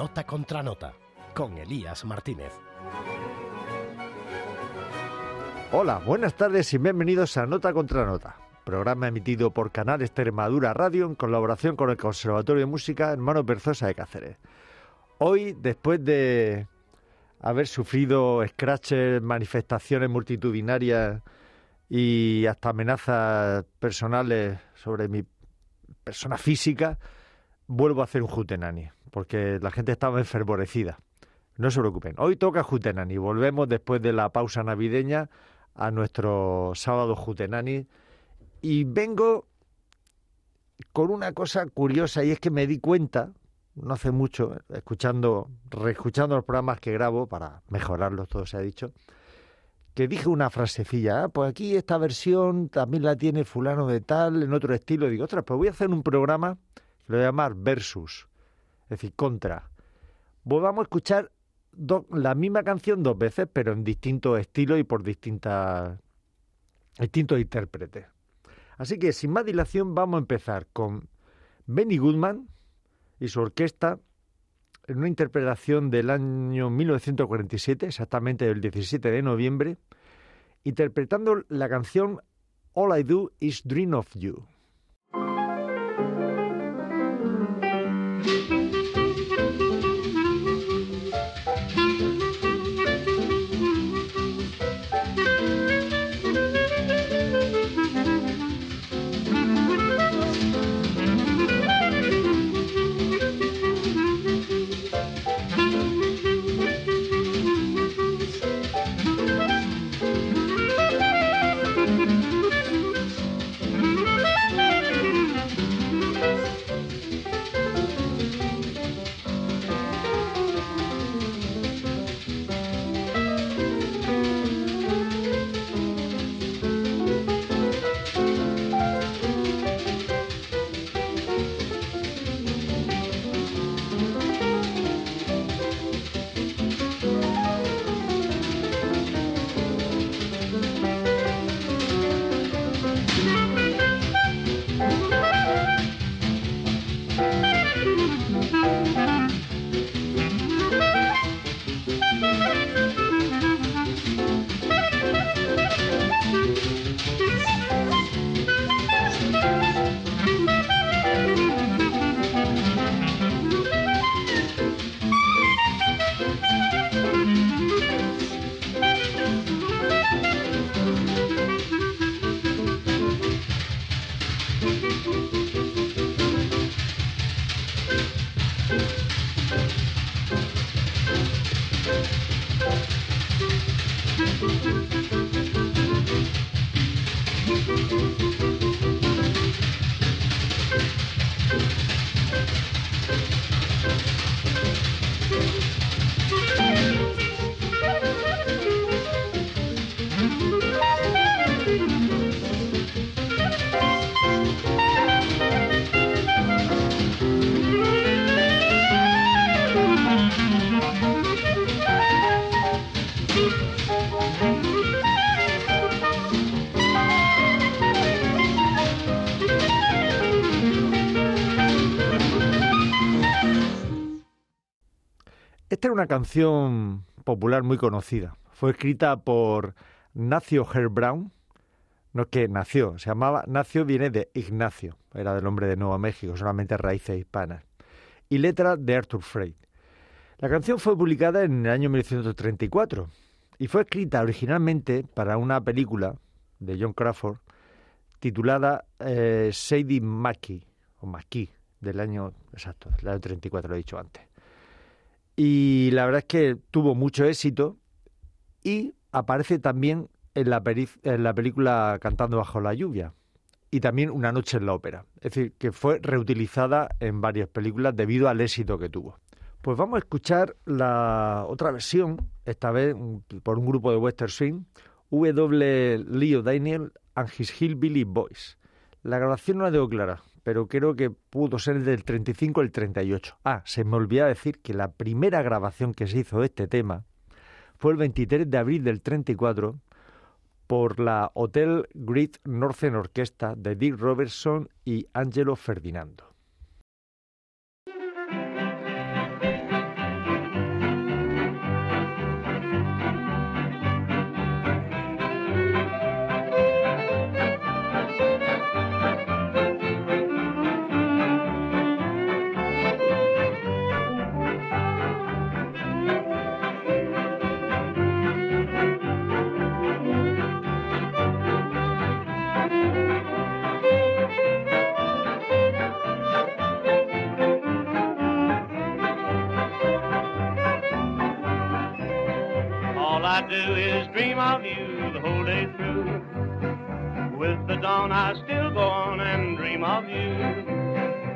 Nota contra Nota, con Elías Martínez. Hola, buenas tardes y bienvenidos a Nota contra Nota, programa emitido por Canal Extremadura Radio en colaboración con el Conservatorio de Música Hermano Berzosa de Cáceres. Hoy, después de haber sufrido scratches, manifestaciones multitudinarias y hasta amenazas personales sobre mi persona física, vuelvo a hacer un Jutenani, porque la gente estaba enfervorecida. No se preocupen, hoy toca Jutenani, volvemos después de la pausa navideña a nuestro sábado Jutenani. Y vengo con una cosa curiosa y es que me di cuenta, no hace mucho, escuchando, reescuchando los programas que grabo para mejorarlos, todo se ha dicho, que dije una frasecilla, ah, pues aquí esta versión también la tiene fulano de tal, en otro estilo, digo, ostras, pues voy a hacer un programa lo voy a llamar versus, es decir, contra. Volvamos a escuchar la misma canción dos veces, pero en distintos estilos y por distintas, distintos intérpretes. Así que sin más dilación vamos a empezar con Benny Goodman y su orquesta en una interpretación del año 1947, exactamente el 17 de noviembre, interpretando la canción All I Do Is Dream of You. Esta era una canción popular muy conocida. Fue escrita por Nacio Herb Brown, no que nació, se llamaba Nacio viene de Ignacio, era del hombre de Nueva México, solamente raíces hispanas, y letra de Arthur Frey. La canción fue publicada en el año 1934 y fue escrita originalmente para una película de John Crawford titulada eh, Sadie Mackey, o Mackey, del año exacto, del año 34, lo he dicho antes. Y la verdad es que tuvo mucho éxito y aparece también en la, en la película Cantando bajo la lluvia y también Una noche en la ópera. Es decir, que fue reutilizada en varias películas debido al éxito que tuvo. Pues vamos a escuchar la otra versión, esta vez por un grupo de Western Swing, W. Leo Daniel and His Hillbilly Boys. La grabación no la tengo clara, pero creo que pudo ser del 35 al 38. Ah, se me olvidaba decir que la primera grabación que se hizo de este tema fue el 23 de abril del 34 por la Hotel Great Northern Orchestra de Dick Robertson y Angelo Ferdinando. Do is dream of you the whole day through. With the dawn, I still go on and dream of you.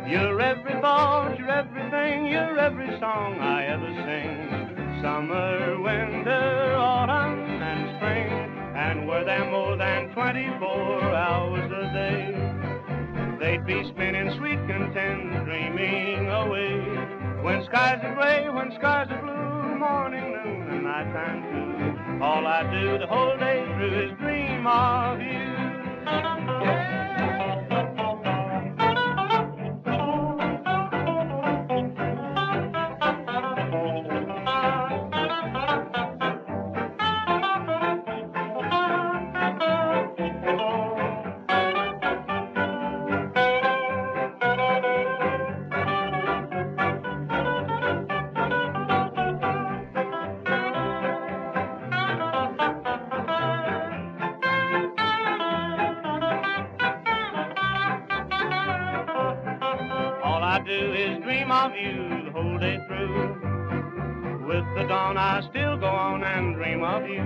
You're every thought, you're everything, you're every song I ever sing. Summer, winter, autumn, and spring. And were there more than 24 hours a day? They'd be spinning sweet content, dreaming away. When skies are gray, when skies are blue, morning, noon, and nighttime too. All I do the whole day through is dream of you. Whole day through. With the dawn, I still go on and dream of you.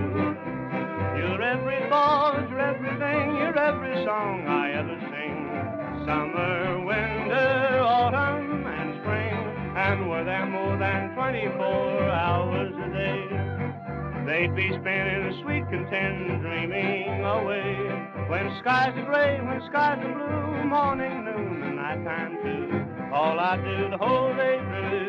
You're every thought, you're everything, you're every song I ever sing. Summer, winter, autumn, and spring. And were there more than 24 hours a day? They'd be spinning sweet content, dreaming away. When skies are gray, when skies are blue, morning, noon, and nighttime too. All I do the whole day through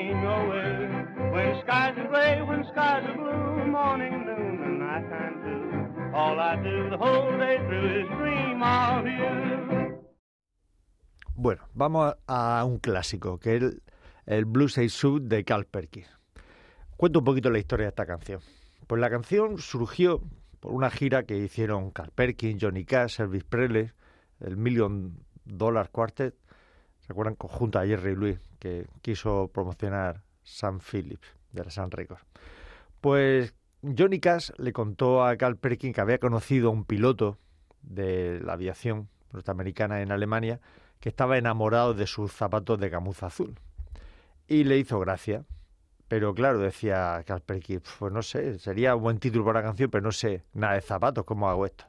Bueno, vamos a, un clásico, que es el, el Blues Age Suit de Carl Perkins. Cuento un poquito la historia de esta canción. Pues la canción surgió por una gira que hicieron Carl Perkins, Johnny Cash, Elvis Presley, el Million Dollar Quartet, ¿se acuerdan? Conjunto a Jerry Louis, que quiso promocionar Sam Phillips, de la Sun Records. Pues Johnny Cash le contó a Carl Perkins que había conocido a un piloto de la aviación norteamericana en Alemania que estaba enamorado de sus zapatos de gamuza azul. Y le hizo gracia. Pero claro, decía Carl Perkins, pues no sé, sería un buen título para la canción, pero no sé nada de zapatos, ¿cómo hago esto?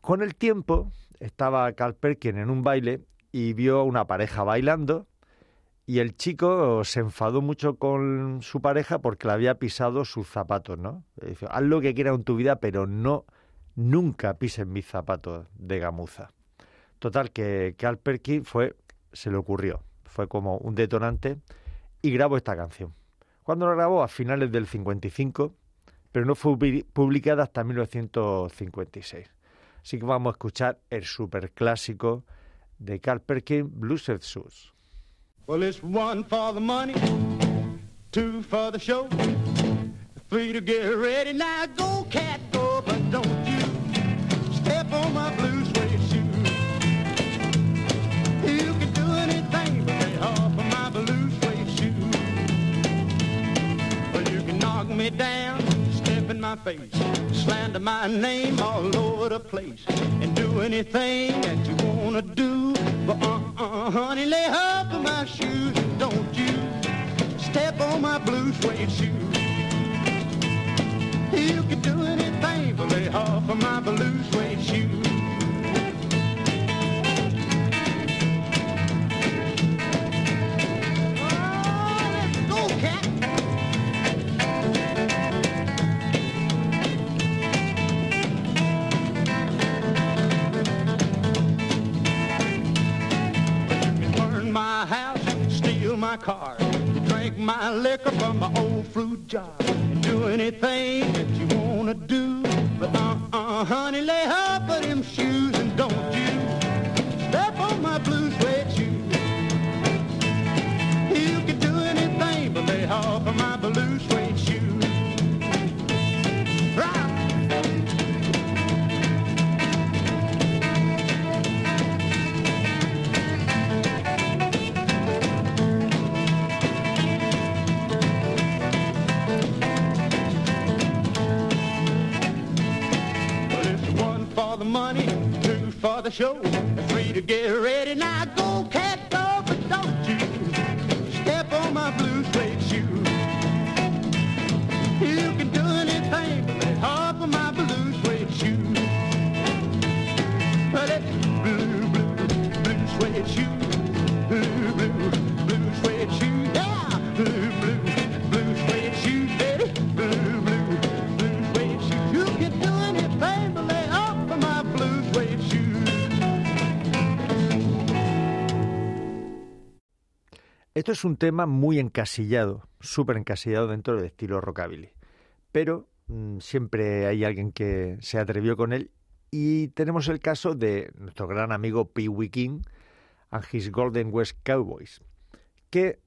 Con el tiempo estaba Carl Perkins en un baile y vio a una pareja bailando y el chico se enfadó mucho con su pareja porque le había pisado sus zapatos, ¿no? Haz lo que quieras en tu vida, pero no, nunca pises mis zapatos de gamuza. Total, que Carl Perkins fue, se le ocurrió, fue como un detonante y grabó esta canción. Cuando la grabó? A finales del 55, pero no fue publi- publicada hasta 1956. Así que vamos a escuchar el superclásico de Carl Perkins, Blues Shoes. Well, it's one for the money, two for the show, three to get ready. Now go, cat, go, but don't you step on my blue suede shoe. You can do anything but lay off of my blue suede shoe. Well, you can knock me down, step in my face, slander my name all over the place, and do anything that you wanna do. Uh-uh, honey, lay off of my shoes, don't you step on my blue suede shoe. You can do anything but lay off of my blue suede shoe. My car, drink my liquor from my old fruit jar, and do anything that you wanna do. But uh-uh, honey, lay off of them shoes and don't you step on my blue suede the money, two for the show, and three to get ready. Now go, cat, go, but don't you step on my blue suede shoe. You can do Esto es un tema muy encasillado, súper encasillado dentro del estilo rockabilly. Pero mm, siempre hay alguien que se atrevió con él y tenemos el caso de nuestro gran amigo Pee Wee King and his Golden West Cowboys, que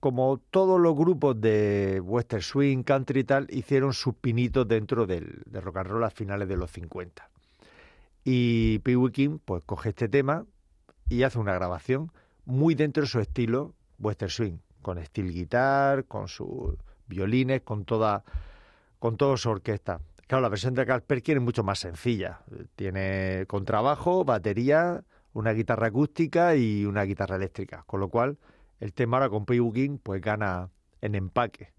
como todos los grupos de western swing, country y tal, hicieron sus pinitos dentro del, del rock and roll a finales de los 50. Y Pee Wee King pues coge este tema y hace una grabación muy dentro de su estilo western swing, con steel guitar, con sus violines, con toda con toda su orquesta. Claro, la versión de Carl Perkins es mucho más sencilla. Tiene contrabajo, batería, una guitarra acústica y una guitarra eléctrica, con lo cual el tema ahora con Pee Wee King pues gana en empaque.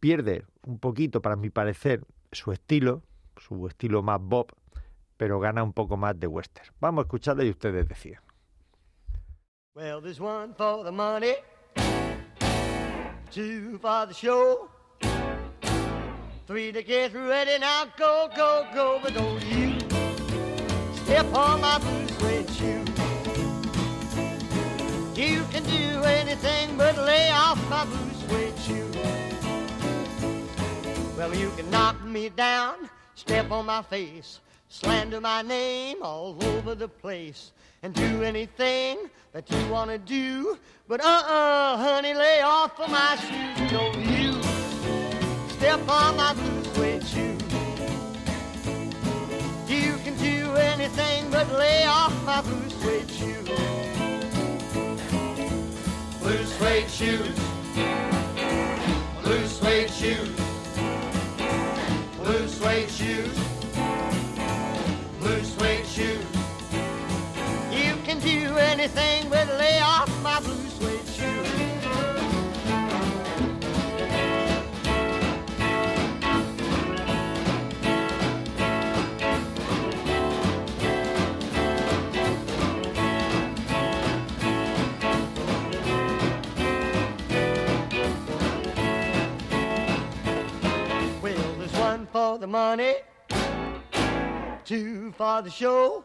Pierde un poquito, para mi parecer, su estilo, su estilo más bob, pero gana un poco más de western. Vamos a escucharla y ustedes decían. Well, there's one for the money, two for the show, three to get ready. Now go, go, go, but don't you step on my blue suede shoe. You can do anything but lay off my blue suede shoe. Well, you can knock me down, step on my face, slander my name all over the place, and do anything that you want to do. But uh-uh, honey, lay off of my shoes. Don't you step on my blue suede shoe. You can do anything but lay off my blue suede shoe. Blue suede shoes. Blue suede shoes. Blue suede shoes. Do anything but lay off my blue suede shoes. Well, there's one for the money, two for the show,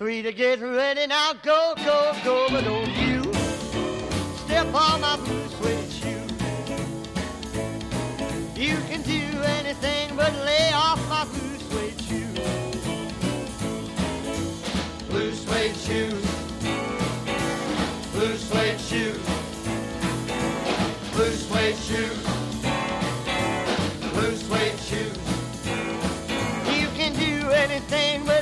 three to get ready. Now go, go, go, but don't you step on my blue suede shoe. You can do anything but lay off my blue suede shoe. Blue suede shoes. Blue suede shoes. Blue suede shoes. Blue suede shoes. You can do anything but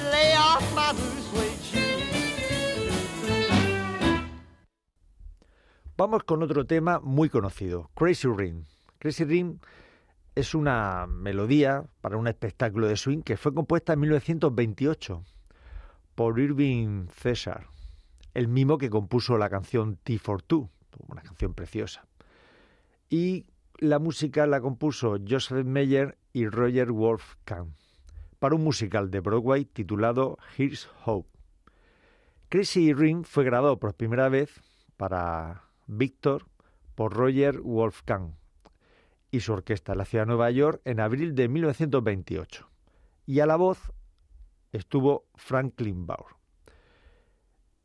Vamos con otro tema muy conocido, Crazy Ring. Crazy Ring es una melodía para un espectáculo de swing que fue compuesta en 1928 por Irving César, el mismo que compuso la canción T for Two, una canción preciosa. Y la música la compuso Joseph Meyer y Roger Wolfgang para un musical de Broadway titulado Here's Hope. Crazy Ring fue grabado por primera vez para Victor por Roger Wolfgang y su orquesta en la ciudad de Nueva York en abril de 1928. Y a la voz estuvo Franklin Baur.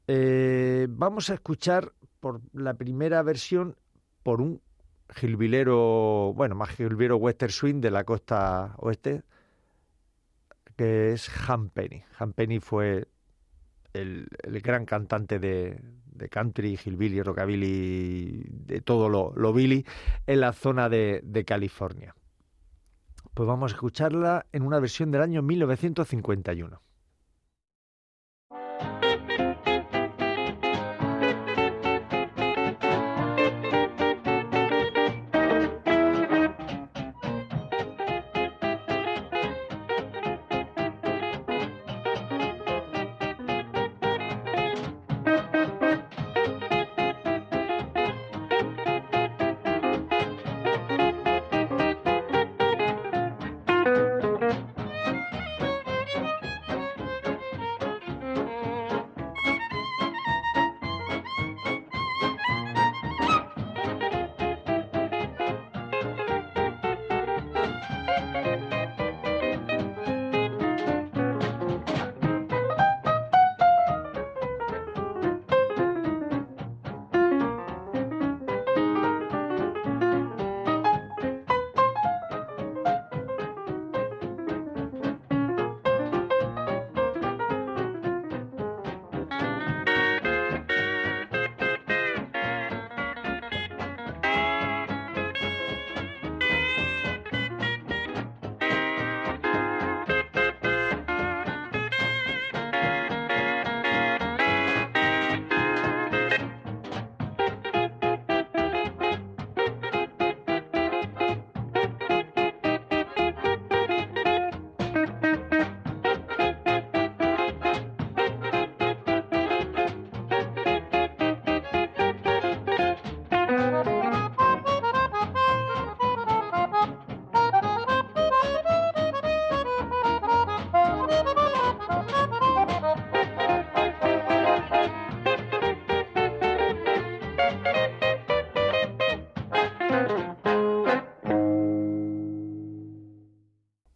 Eh, vamos a escuchar por la primera versión por un gilbilero, bueno, más gilbilero western swing de la costa oeste, que es Han Penny. Han Penny fue el, el gran cantante de, de country, hillbilly, rockabilly, de todo lo, lo billy en la zona de, de California. Pues vamos a escucharla en una versión del año 1951.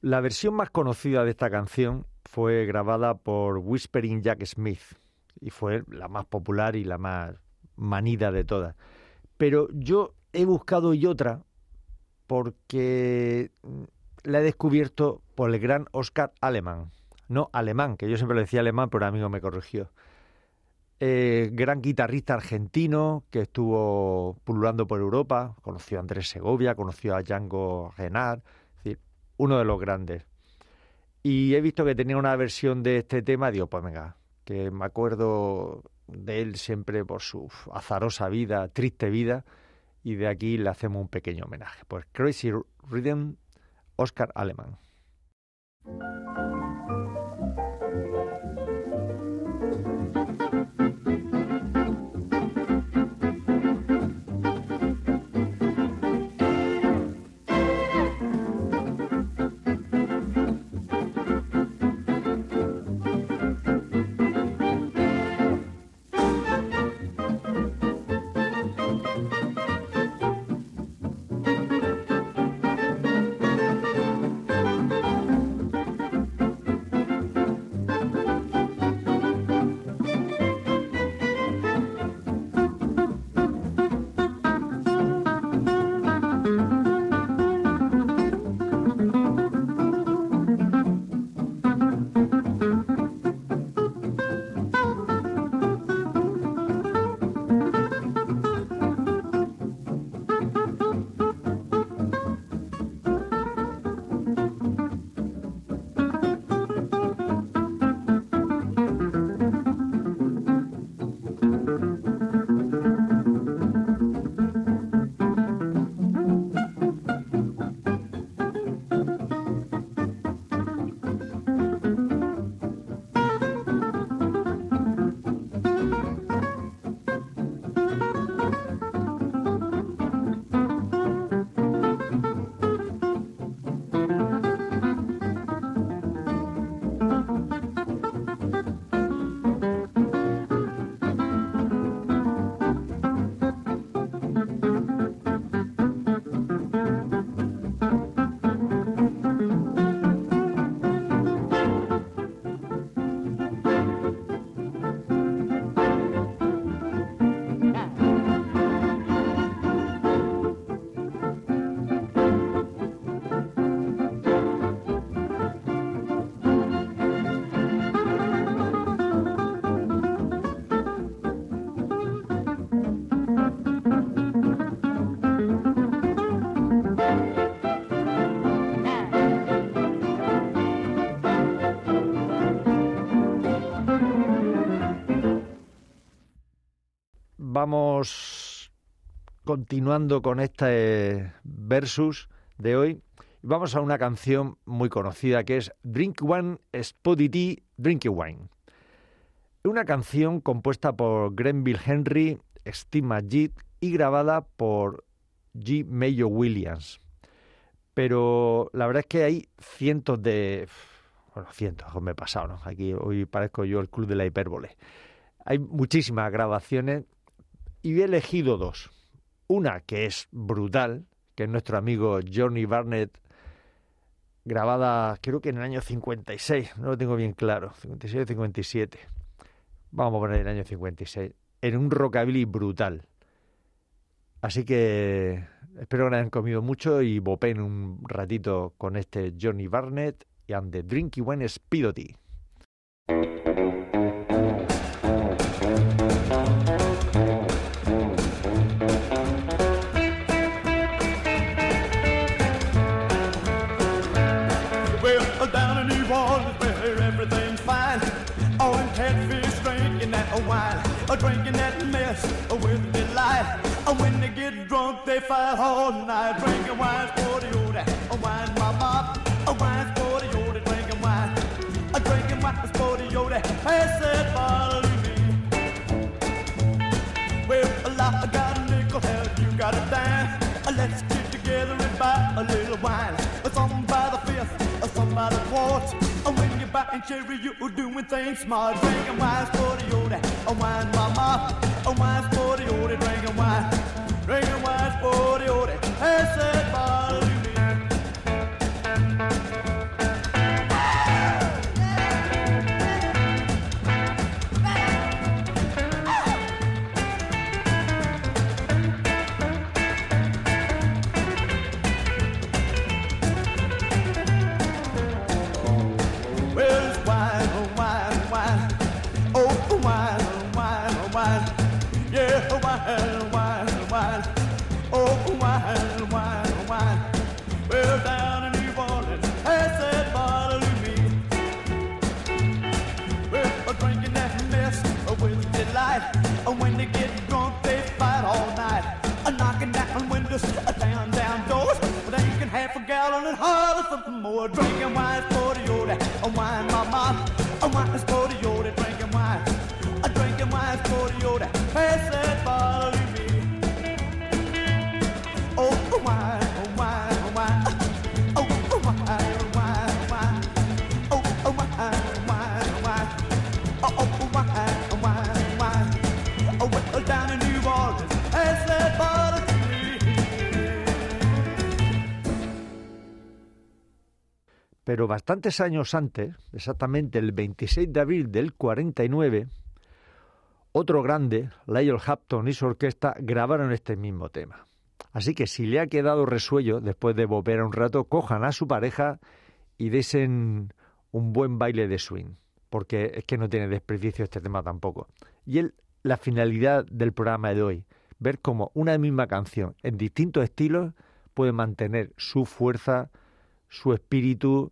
La versión más conocida de esta canción fue grabada por Whispering Jack Smith y fue la más popular y la más manida de todas. Pero yo he buscado y otra porque la he descubierto por el gran Oscar Alemán. No alemán, que yo siempre le decía alemán, pero un amigo me corrigió. Eh, gran guitarrista argentino que estuvo pululando por Europa, conoció a Andrés Segovia, conoció a Django Renard, uno de los grandes. Y he visto que tenía una versión de este tema, digo, pues venga, que me acuerdo de él siempre por su azarosa vida, triste vida, y de aquí le hacemos un pequeño homenaje. Pues Crazy Rhythm, Oscar Alemán. Continuando con este versus de hoy. Vamos a una canción muy conocida que es Drink One Spotty Drinking Wine. Una canción compuesta por Grenville Henry, Steve Majid y grabada por G. Mayo Williams. Pero la verdad es que hay cientos de... Bueno, cientos, me he pasado, ¿no? Aquí hoy parezco yo el club de la hipérbole. Hay muchísimas grabaciones y he elegido dos. Una que es brutal, que es nuestro amigo Johnny Barnett, grabada creo que en el año 56, no lo tengo bien claro, 56 o 57. Vamos a poner el año 56, en un rockabilly brutal. Así que espero que hayan comido mucho y bopen un ratito con este Johnny Barnett y and the Drinky Wine Speedody. Drinking that mess with delight. And when they get drunk, they fight all night. Drinking wine, sporty, oh, wine, mama. Wine, sporty, oh, drinking wine. a Drinking wine, sporty, oh, pass that bottle to me. Well, I got a nickel, hell, you got a dime. Uh, let's get together and buy a little wine. Uh, some by the fifth, uh, some by the quart and Cherry, you were doing things smart. Drinking wine, for the sportione, a wine, mama, a wine, sportione, drinking wine, drinking wine, sportione. Hey, said. Pero bastantes años antes, exactamente el 26 de abril del 49, otro grande, Lyle Hampton y su orquesta, grabaron este mismo tema. Así que si le ha quedado resuello, después de volver a un rato, cojan a su pareja y desen un buen baile de swing, porque es que no tiene desperdicio este tema tampoco. Y el, la finalidad del programa de hoy, ver cómo una misma canción en distintos estilos puede mantener su fuerza, su espíritu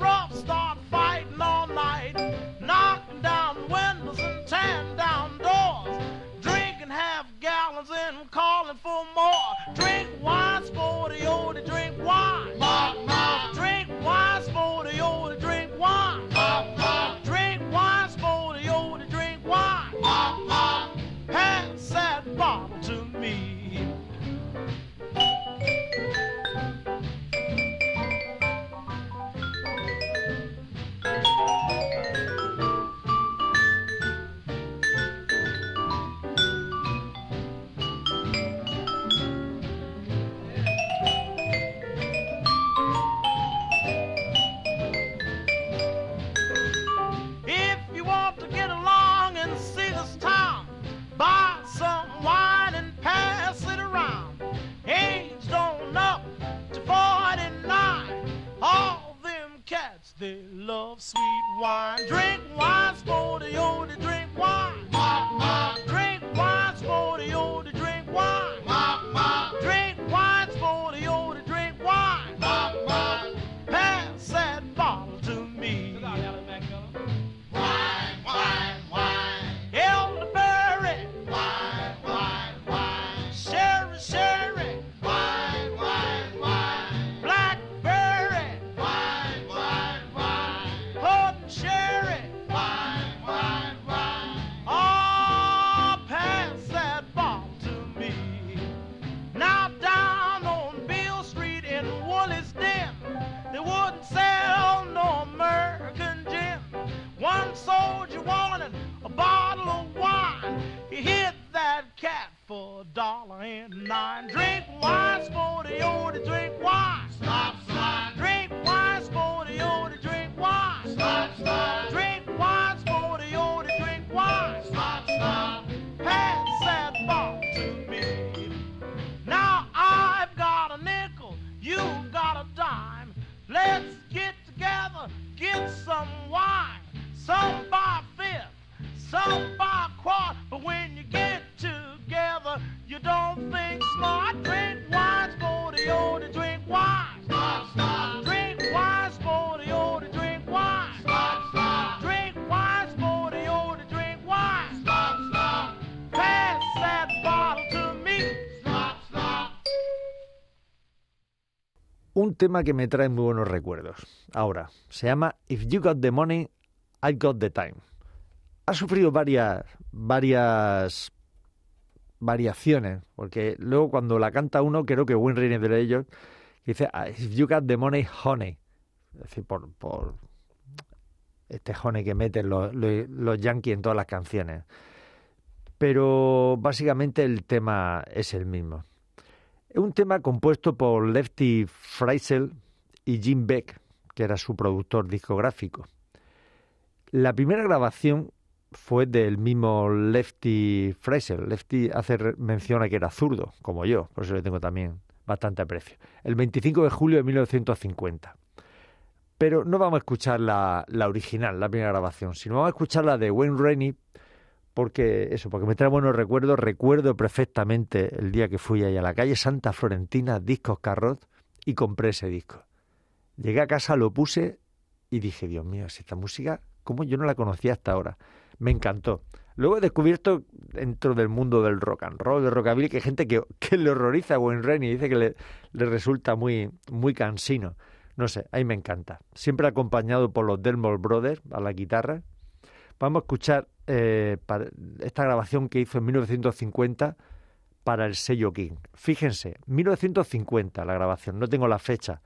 rough start fighting all night, knocking down windows and tearing down doors, drinking half gallons and calling for more. Drink wine, sporty, oldie, drink wine. Knock, knock. tema que me trae muy buenos recuerdos. Ahora, se llama If You Got the Money, I Got the Time. Ha sufrido varias, varias variaciones, porque luego cuando la canta uno, creo que Winry es de ellos, dice, ah, If You Got the Money, Honey. Es decir, por, este honey que meten los, los, los yankees en todas las canciones. Pero básicamente el tema es el mismo. Es un tema compuesto por Lefty Friesel y Jim Beck, que era su productor discográfico. La primera grabación fue del mismo Lefty Fraser. Lefty hace mención a que era zurdo, como yo, por eso le tengo también bastante aprecio. El 25 de julio de 1950. Pero no vamos a escuchar la, la original, la primera grabación, sino vamos a escuchar la de Wayne Rainey, porque eso, porque me trae buenos recuerdos. Recuerdo perfectamente el día que fui ahí a la calle Santa Florentina, Discos Carrot, y compré ese disco. Llegué a casa, lo puse y dije, Dios mío, si esta música, ¿cómo yo no la conocía hasta ahora? Me encantó. Luego he descubierto dentro del mundo del rock and roll, del rockabilly, que hay gente que, que le horroriza a Wayne Rainey y dice que le, le resulta muy, muy cansino. No sé, ahí me encanta. Siempre acompañado por los Delmore Brothers a la guitarra. Vamos a escuchar eh, esta grabación que hizo en 1950 para el sello King. Fíjense, 1950 la grabación, no tengo la fecha,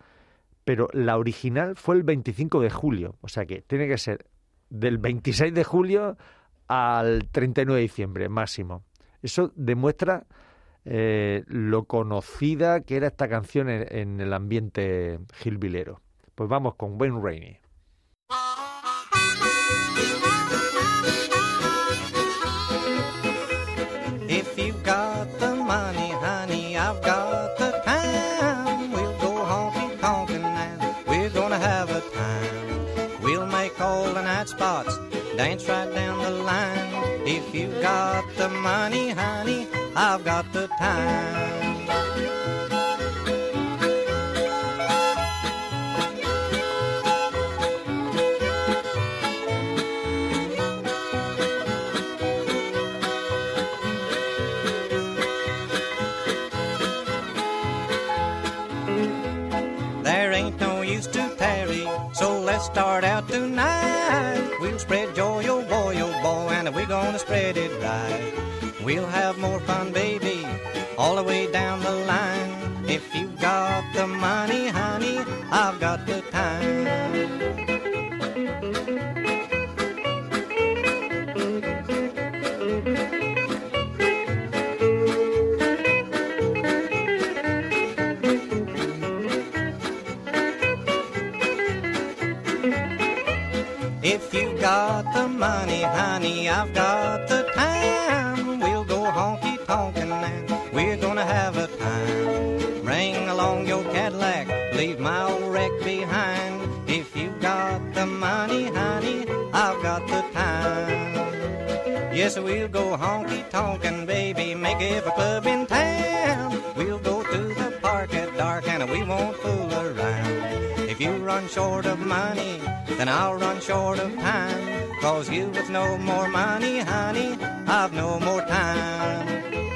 pero la original fue el 25 de julio, o sea que tiene que ser del 26 de julio al 39 de diciembre máximo. Eso demuestra eh, lo conocida que era esta canción en, en el ambiente gilbilero. Pues vamos con Wayne Rainey. I've got the time. We'll have more fun, baby, all the way down the line. If you've got the money, honey, I've got the time. If you got the money, honey, I've got the time. We're gonna have a time. Bring along your Cadillac, leave my old wreck behind. If you've got the money, honey, I've got the time. Yes, we'll go honky tonkin', baby, make every club in town. We'll go to the park at dark and we won't fool around. If you run short of money, then I'll run short of time. Cause you with no more money, honey, I've no more time.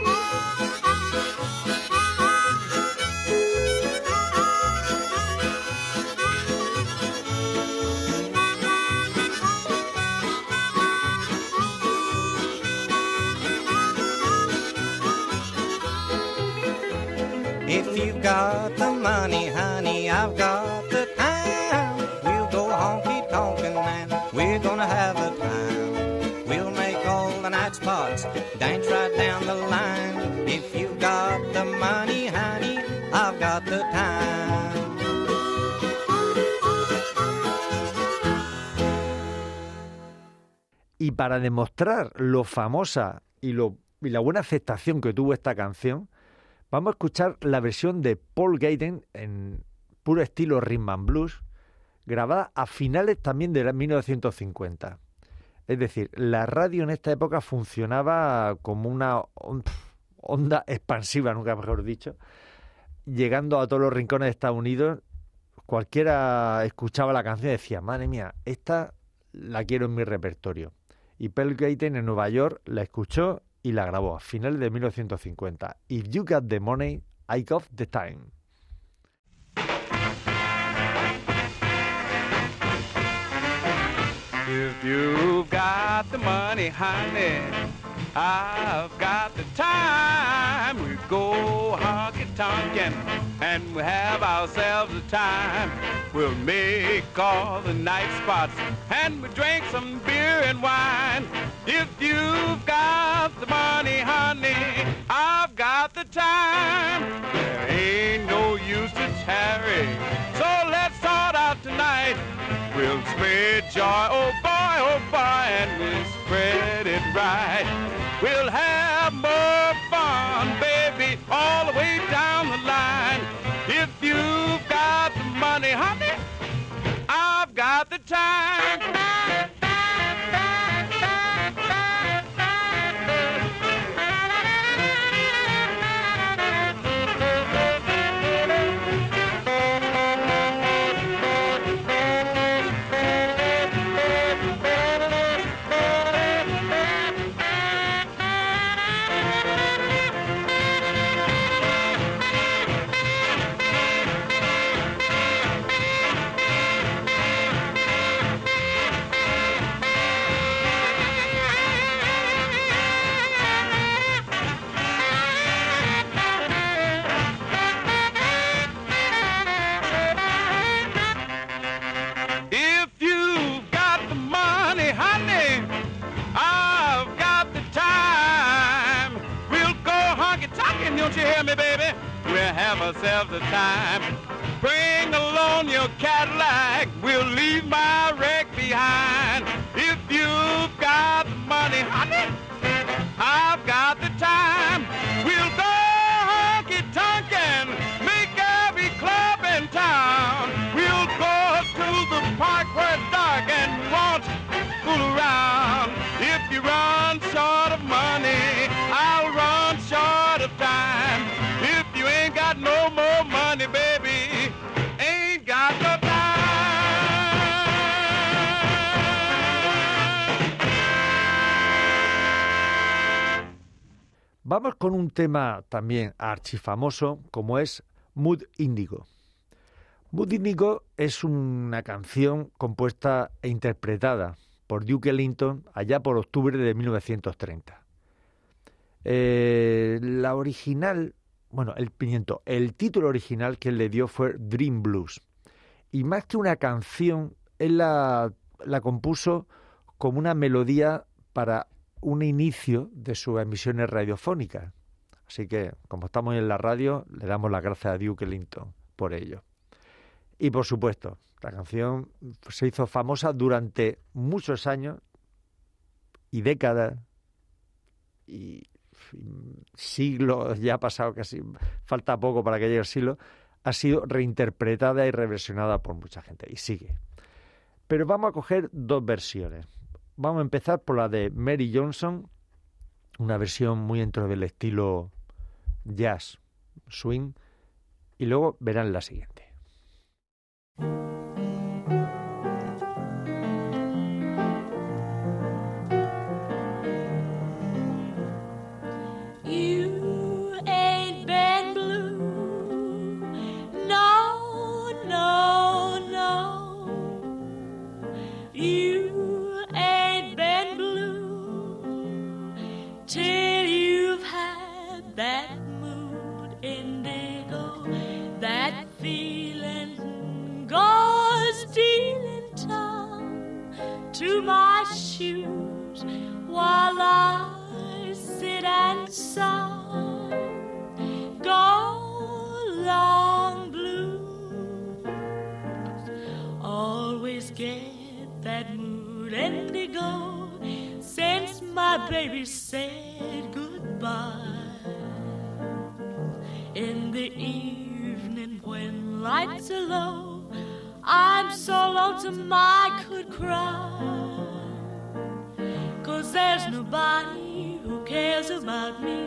Para demostrar lo famosa y, lo, y la buena aceptación que tuvo esta canción, vamos a escuchar la versión de Paul Gaten en puro estilo rhythm and blues, grabada a finales también de la 1950. Es decir, la radio en esta época funcionaba como una on- onda expansiva, nunca mejor dicho, llegando a todos los rincones de Estados Unidos. Cualquiera escuchaba la canción y decía, madre mía, esta la quiero en mi repertorio. Y Paul Gaten en Nueva York la escuchó y la grabó a finales de 1950. If you got the money, I got the time. If you've got the money, honey, I've got the time. We go honky tonkin' and we have ourselves a time. We'll make all the night spots and we drink some beer and wine. If you've got the money, honey, I've got the time. There ain't no use to tarry. So let's start out tonight. We'll spread joy, oh boy, oh boy, and we'll spread it right. We'll have more fun, baby, all the way down money, honey, I've got the time. Vamos con un tema también archifamoso como es Mood Índigo. Mood Índigo es una canción compuesta e interpretada por Duke Ellington allá por octubre de 1930. Eh, la original, bueno, el pimiento, el título original que le dio fue Dream Blues. Y más que una canción, él la compuso como una melodía para un inicio de sus emisiones radiofónicas. Así que, como estamos en la radio, le damos las gracias a Duke Ellington por ello. Y por supuesto, la canción se hizo famosa durante muchos años y décadas y siglos, ya ha pasado casi, falta poco para que llegue el siglo, ha sido reinterpretada y reversionada por mucha gente y sigue. Pero vamos a coger dos versiones. Vamos a empezar por la de Mary Johnson, una versión muy dentro del estilo jazz, swing, y luego verán la siguiente. Shoes while I sit and sigh. Go long blues, always get that mood and they go since my baby said goodbye. In the evening when lights are low, I'm so lonesome I could cry. Cause there's nobody who cares about me.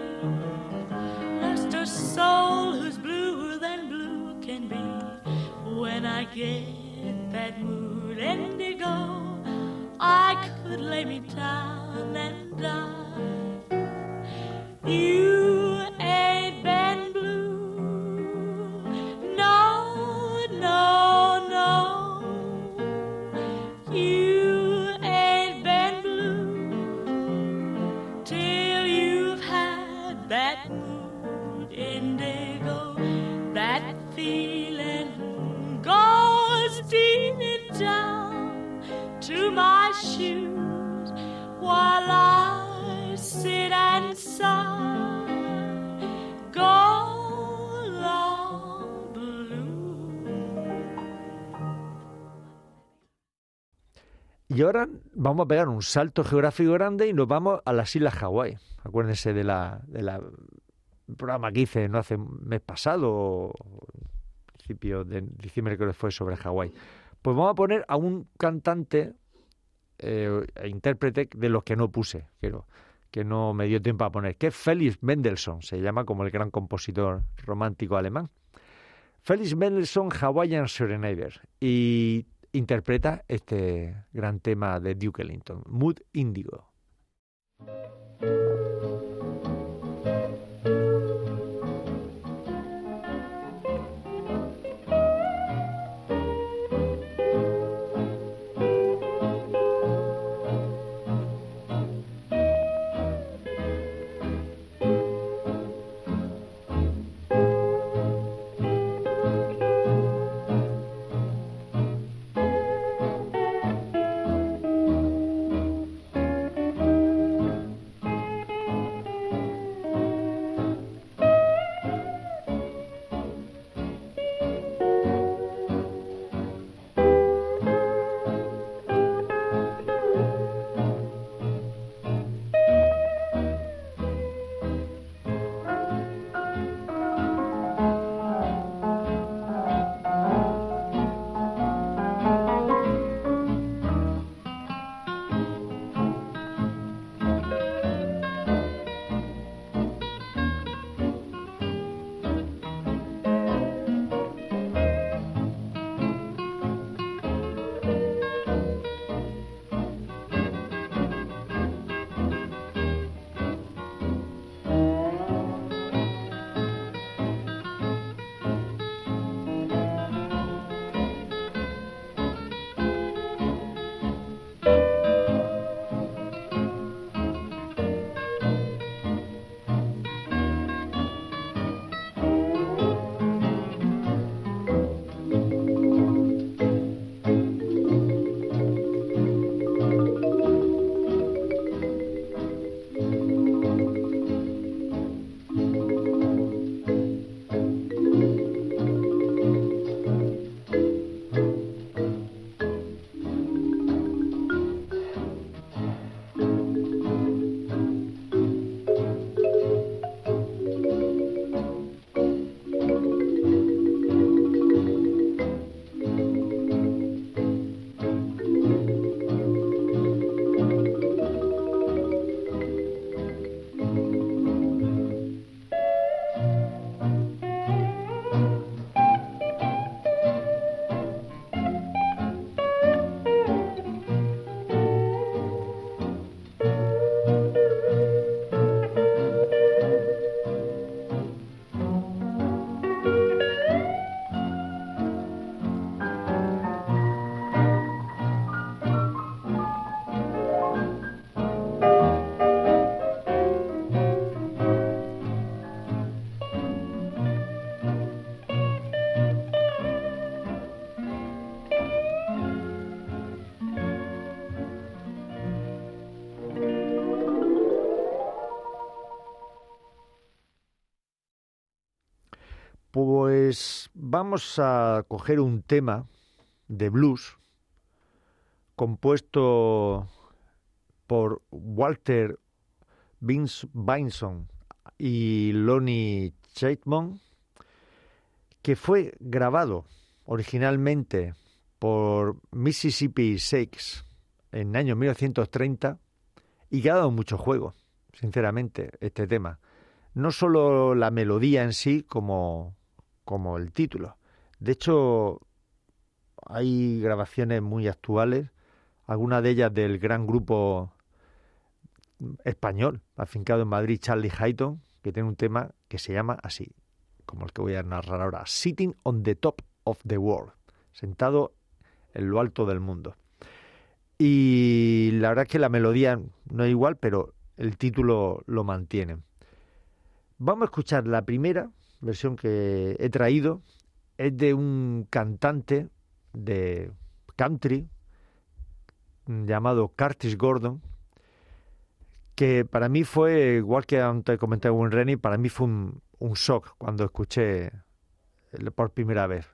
Just a soul who's bluer than blue can be. When I get that mood indigo, I could lay me down and die. Vamos a pegar un salto geográfico grande y nos vamos a las Islas Hawái. Acuérdense de la, programa que hice no hace mes pasado, principio de diciembre creo que fue sobre Hawái. Pues vamos a poner a un cantante eh, e intérprete de los que no puse, quiero, que no me dio tiempo a poner, que es Felix Mendelssohn, se llama como el gran compositor romántico alemán. Felix Mendelssohn Hawaiian Serenader y interpreta este gran tema de Duke Ellington, Mood Indigo. Pues vamos a coger un tema de blues compuesto por Walter Vinson y Lonnie Chapman, que fue grabado originalmente por Mississippi Shakes en el año 1930 y que ha dado mucho juego, sinceramente, este tema. No solo la melodía en sí, como, como el título. De hecho, hay grabaciones muy actuales, algunas de ellas del gran grupo español, afincado en Madrid, Charlie Hayton, que tiene un tema que se llama así, como el que voy a narrar ahora, Sitting on the Top of the World, sentado en lo alto del mundo. Y la verdad es que la melodía no es igual, pero el título lo mantiene. Vamos a escuchar la primera versión que he traído es de un cantante de country llamado Curtis Gordon, que para mí fue, igual que antes comenté Wayne Rennie, para mí fue un, shock cuando escuché por primera vez.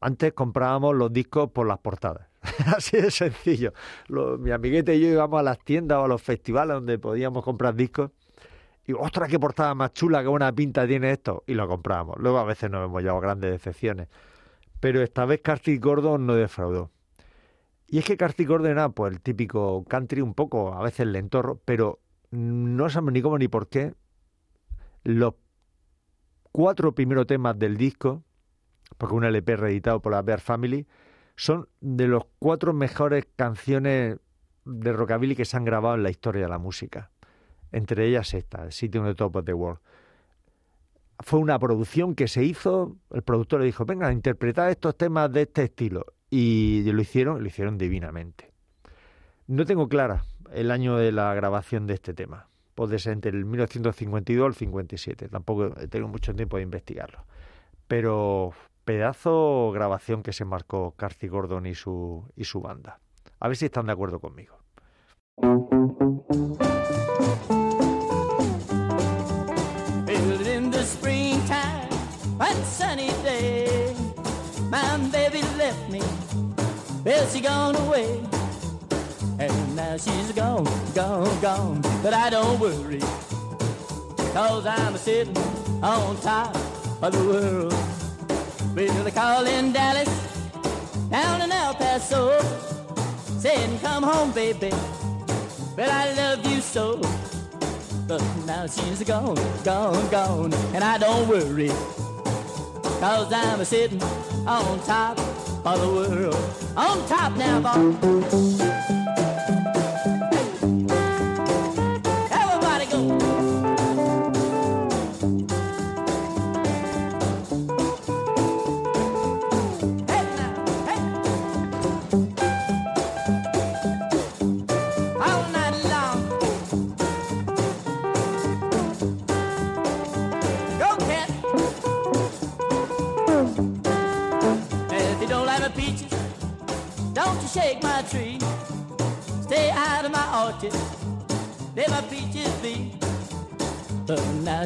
Antes comprábamos los discos por las portadas. Así de sencillo. Lo- mi amiguete y yo íbamos a las tiendas o a los festivales donde podíamos comprar discos. Y, ostras, qué portada más chula, qué buena pinta tiene esto. Y lo comprábamos. Luego a veces nos hemos llevado grandes decepciones. Pero esta vez Curtis Gordon no defraudó. Y es que Curtis Gordon era pues, el típico country, un poco, a veces lentorro, pero no sabemos ni cómo ni por qué. Los cuatro primeros temas del disco, porque un LP reeditado por la Bear Family, son de los cuatro mejores canciones de rockabilly que se han grabado en la historia de la música. Entre ellas esta, City on the Top of the World. Fue una producción que se hizo, el productor le dijo, venga, interpretad estos temas de este estilo. Y lo hicieron, lo hicieron divinamente. No tengo clara el año de la grabación de este tema. Puede ser entre el 1952 y el 57. Tampoco he tenido mucho tiempo de investigarlo. Pero pedazo grabación que se marcó Carthy Gordon y su, y su banda. A ver si están de acuerdo conmigo. She gone away. And now she's gone, gone, gone. But I don't worry. Cause I'm a sitting on top of the world. Well, they call in Dallas, down in El Paso. Saying, come home, baby. But I love you so. But now she's gone, gone, gone, and I don't worry. Cause I'm a sitting on top of the world. On top now, boy.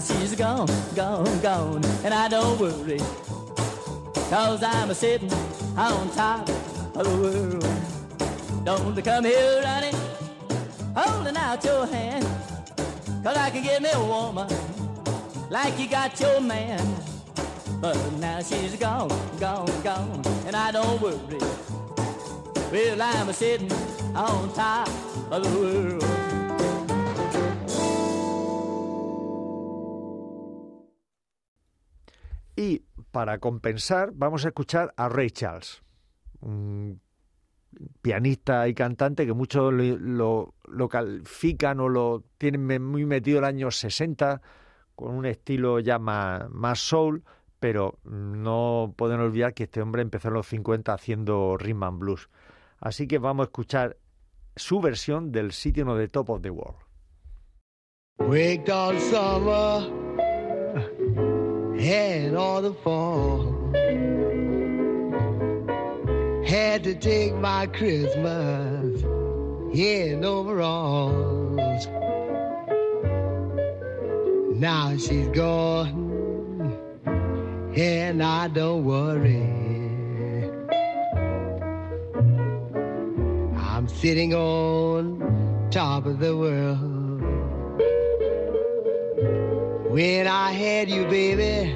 She's gone, gone, gone, and I don't worry. Cause I'm a sitting on top of the world. Don't come here running, holding out your hand. Cause I can get me a woman like you got your man. But now she's gone, gone, gone, and I don't worry. Well, I'm a sitting on top of the world. Y para compensar, vamos a escuchar a Ray Charles, un pianista y cantante que muchos lo, califican o lo tienen muy metido el año 60, con un estilo ya más, soul, pero no pueden olvidar que este hombre empezó en los 50 haciendo rhythm and blues. Así que vamos a escuchar su versión del sitio the top of the world. And all the fall. Had to take my Christmas in overalls. Now she's gone and I don't worry. I'm sitting on top of the world. When I had you, baby,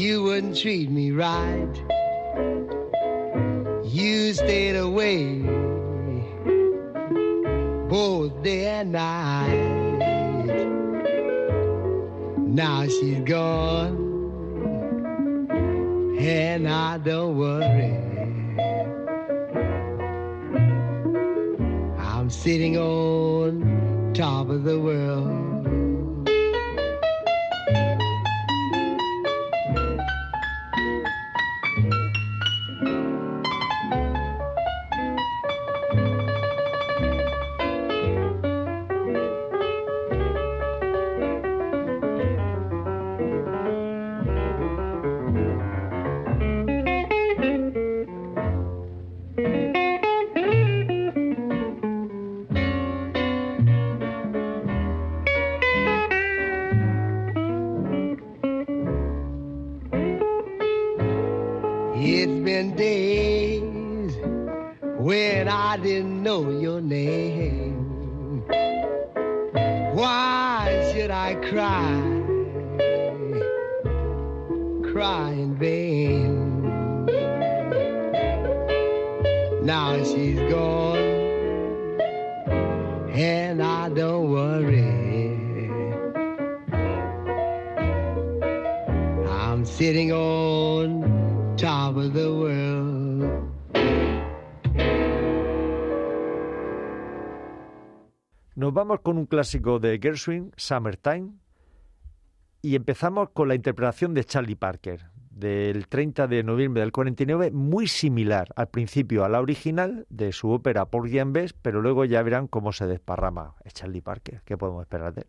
you wouldn't treat me right. You stayed away both day and night. Now she's gone, and I don't worry. I'm sitting on top of the world. Clásico de Gershwin, Summertime, y empezamos con la interpretación de Charlie Parker del 30 de noviembre del 49, muy similar al principio a la original de su ópera Porgy and Bess, pero luego ya verán cómo se desparrama Charlie Parker. ¿Qué podemos esperar de él?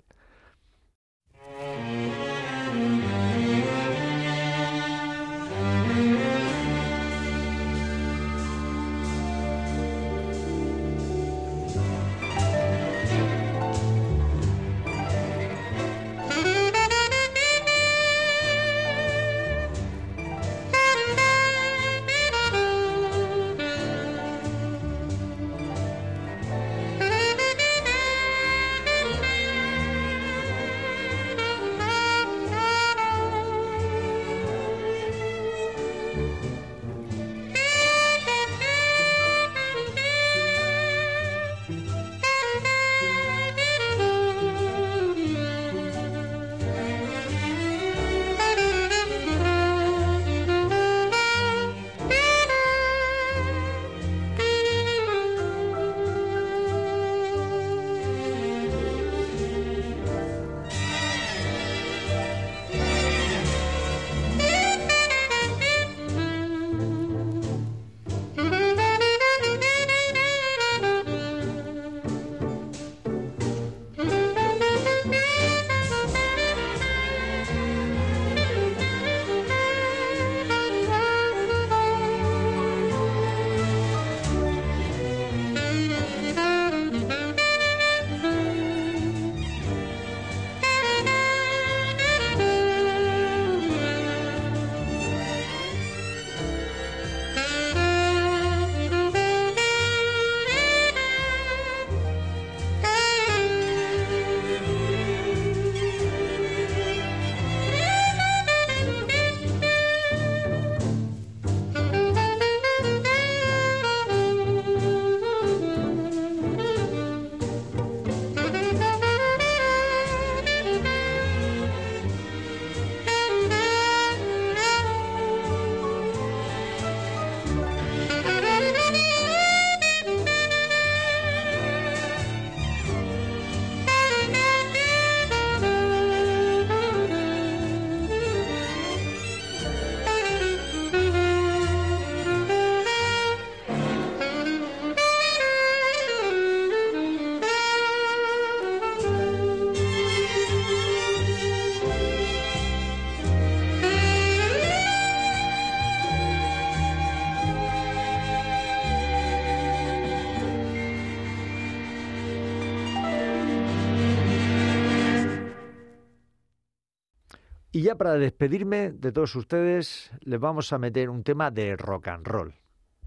Y ya para despedirme de todos ustedes, les vamos a meter un tema de rock and roll.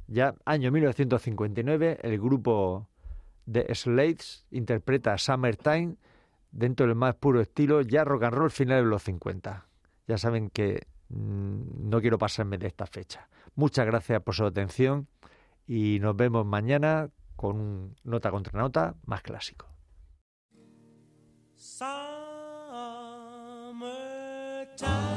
Ya año 1959, el grupo The Slates interpreta Summertime dentro del más puro estilo, ya rock and roll final de los 50. Ya saben que mm, no quiero pasarme de esta fecha. Muchas gracias por su atención y nos vemos mañana con un nota contra nota más clásico. time.